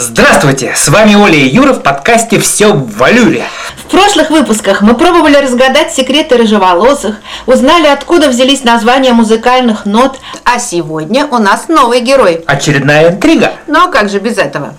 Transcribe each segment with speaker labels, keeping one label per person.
Speaker 1: Здравствуйте, с вами Оля и Юра в подкасте «Все в валюре».
Speaker 2: В прошлых выпусках мы пробовали разгадать секреты рыжеволосых, узнали, откуда взялись названия музыкальных нот, а сегодня у нас новый герой.
Speaker 1: Очередная интрига.
Speaker 2: Но как же без этого?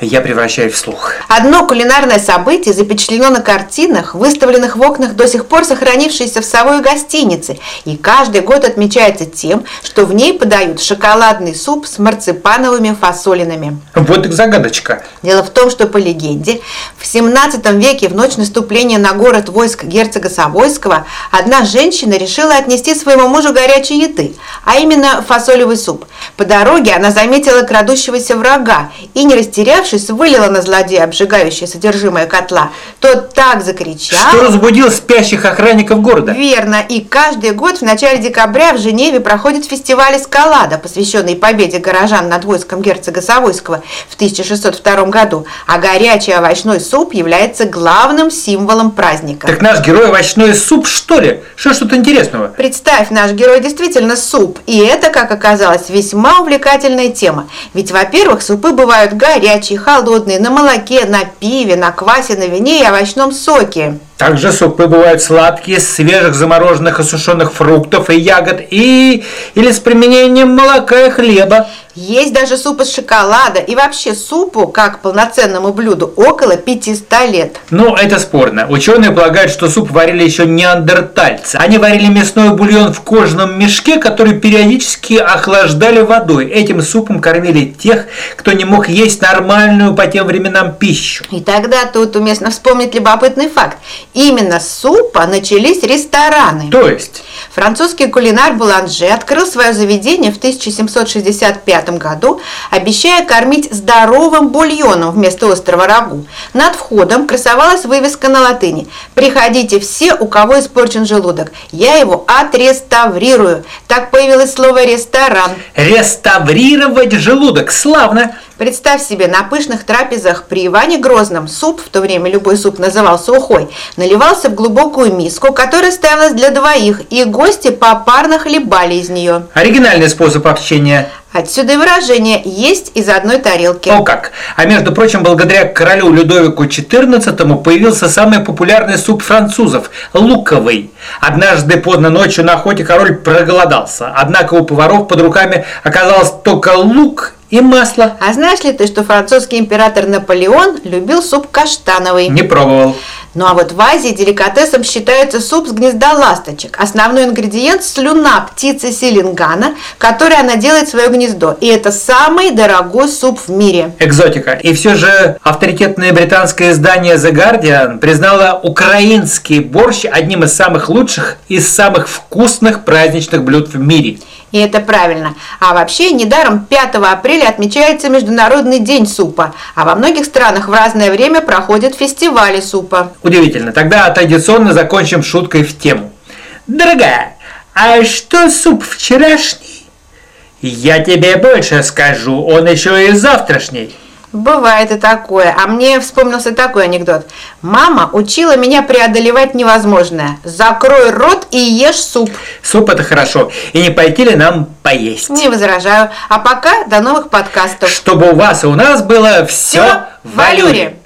Speaker 1: Я превращаюсь в слух.
Speaker 2: Одно кулинарное событие запечатлено на картинах, выставленных в окнах до сих пор сохранившейся в Совой гостинице, и каждый год отмечается тем, что в ней подают шоколадный суп с марципановыми фасолинами.
Speaker 1: Вот и загадочка.
Speaker 2: Дело в том, что по легенде, в 17 веке в ночь наступления на город войск герцога Савойского одна женщина решила отнести своему мужу горячей еды, а именно фасолевый суп. По дороге она заметила крадущегося врага и, не растерявшись, вылила на злодея обжигающее содержимое котла. Тот так закричал...
Speaker 1: Что разбудил спящих охранников города.
Speaker 2: Верно. И каждый год в начале декабря в Женеве проходит фестиваль эскалада, посвященный победе горожан над войском герцога Савойского в 1602 году. А горячий овощной суп является главным символом праздника.
Speaker 1: Так наш герой овощной суп, что ли? Что тут интересного?
Speaker 2: Представь, наш герой действительно суп. И это, как оказалось, весьма увлекательная тема. Ведь, во-первых, супы бывают горячие, холодные, на молоке, на пиве, на квасе, на вине и овощном соке.
Speaker 1: Также супы бывают сладкие, свежих замороженных и сушеных фруктов и ягод, и или с применением молока и хлеба.
Speaker 2: Есть даже суп из шоколада и вообще супу, как полноценному блюду, около 500 лет.
Speaker 1: Ну, это спорно. Ученые полагают, что суп варили еще неандертальцы. Они варили мясной бульон в кожаном мешке, который периодически охлаждали водой. Этим супом кормили тех, кто не мог есть нормальную по тем временам пищу.
Speaker 2: И тогда тут уместно вспомнить любопытный факт. Именно с супа начались рестораны.
Speaker 1: То есть?
Speaker 2: Французский кулинар Буланже открыл свое заведение в 1765 году, обещая кормить здоровым бульоном вместо острого рагу. Над входом красовалась вывеска на латыни «Приходите все, у кого испорчен желудок. Я его отреставрирую». Так появилось слово «ресторан».
Speaker 1: Реставрировать желудок. Славно!
Speaker 2: Представь себе, на пышных трапезах при Иване Грозном суп, в то время любой суп назывался ухой, наливался в глубокую миску, которая ставилась для двоих, и гости попарно хлебали из нее.
Speaker 1: Оригинальный способ общения.
Speaker 2: Отсюда и выражение «есть из одной тарелки».
Speaker 1: О как! А между прочим, благодаря королю Людовику XIV появился самый популярный суп французов – луковый. Однажды поздно ночью на охоте король проголодался, однако у поваров под руками оказалось только лук и масло.
Speaker 2: А знаешь ли ты, что французский император Наполеон любил суп каштановый?
Speaker 1: Не пробовал.
Speaker 2: Ну а вот в Азии деликатесом считается суп с гнезда ласточек. Основной ингредиент – слюна птицы селингана, которой она делает свое гнездо. И это самый дорогой суп в мире.
Speaker 1: Экзотика. И все же авторитетное британское издание The Guardian признало украинский борщ одним из самых лучших и самых вкусных праздничных блюд в мире.
Speaker 2: И это правильно. А вообще, недаром 5 апреля отмечается Международный день супа, а во многих странах в разное время проходят фестивали супа.
Speaker 1: Удивительно. Тогда традиционно закончим шуткой в тему. Дорогая, а что суп вчерашний? Я тебе больше скажу, он еще и завтрашний.
Speaker 2: Бывает и такое. А мне вспомнился такой анекдот. Мама учила меня преодолевать невозможное. Закрой рот и ешь суп.
Speaker 1: Суп это хорошо. И не пойти ли нам поесть?
Speaker 2: Не возражаю. А пока до новых подкастов.
Speaker 1: Чтобы у вас и у нас было все,
Speaker 2: в валюре.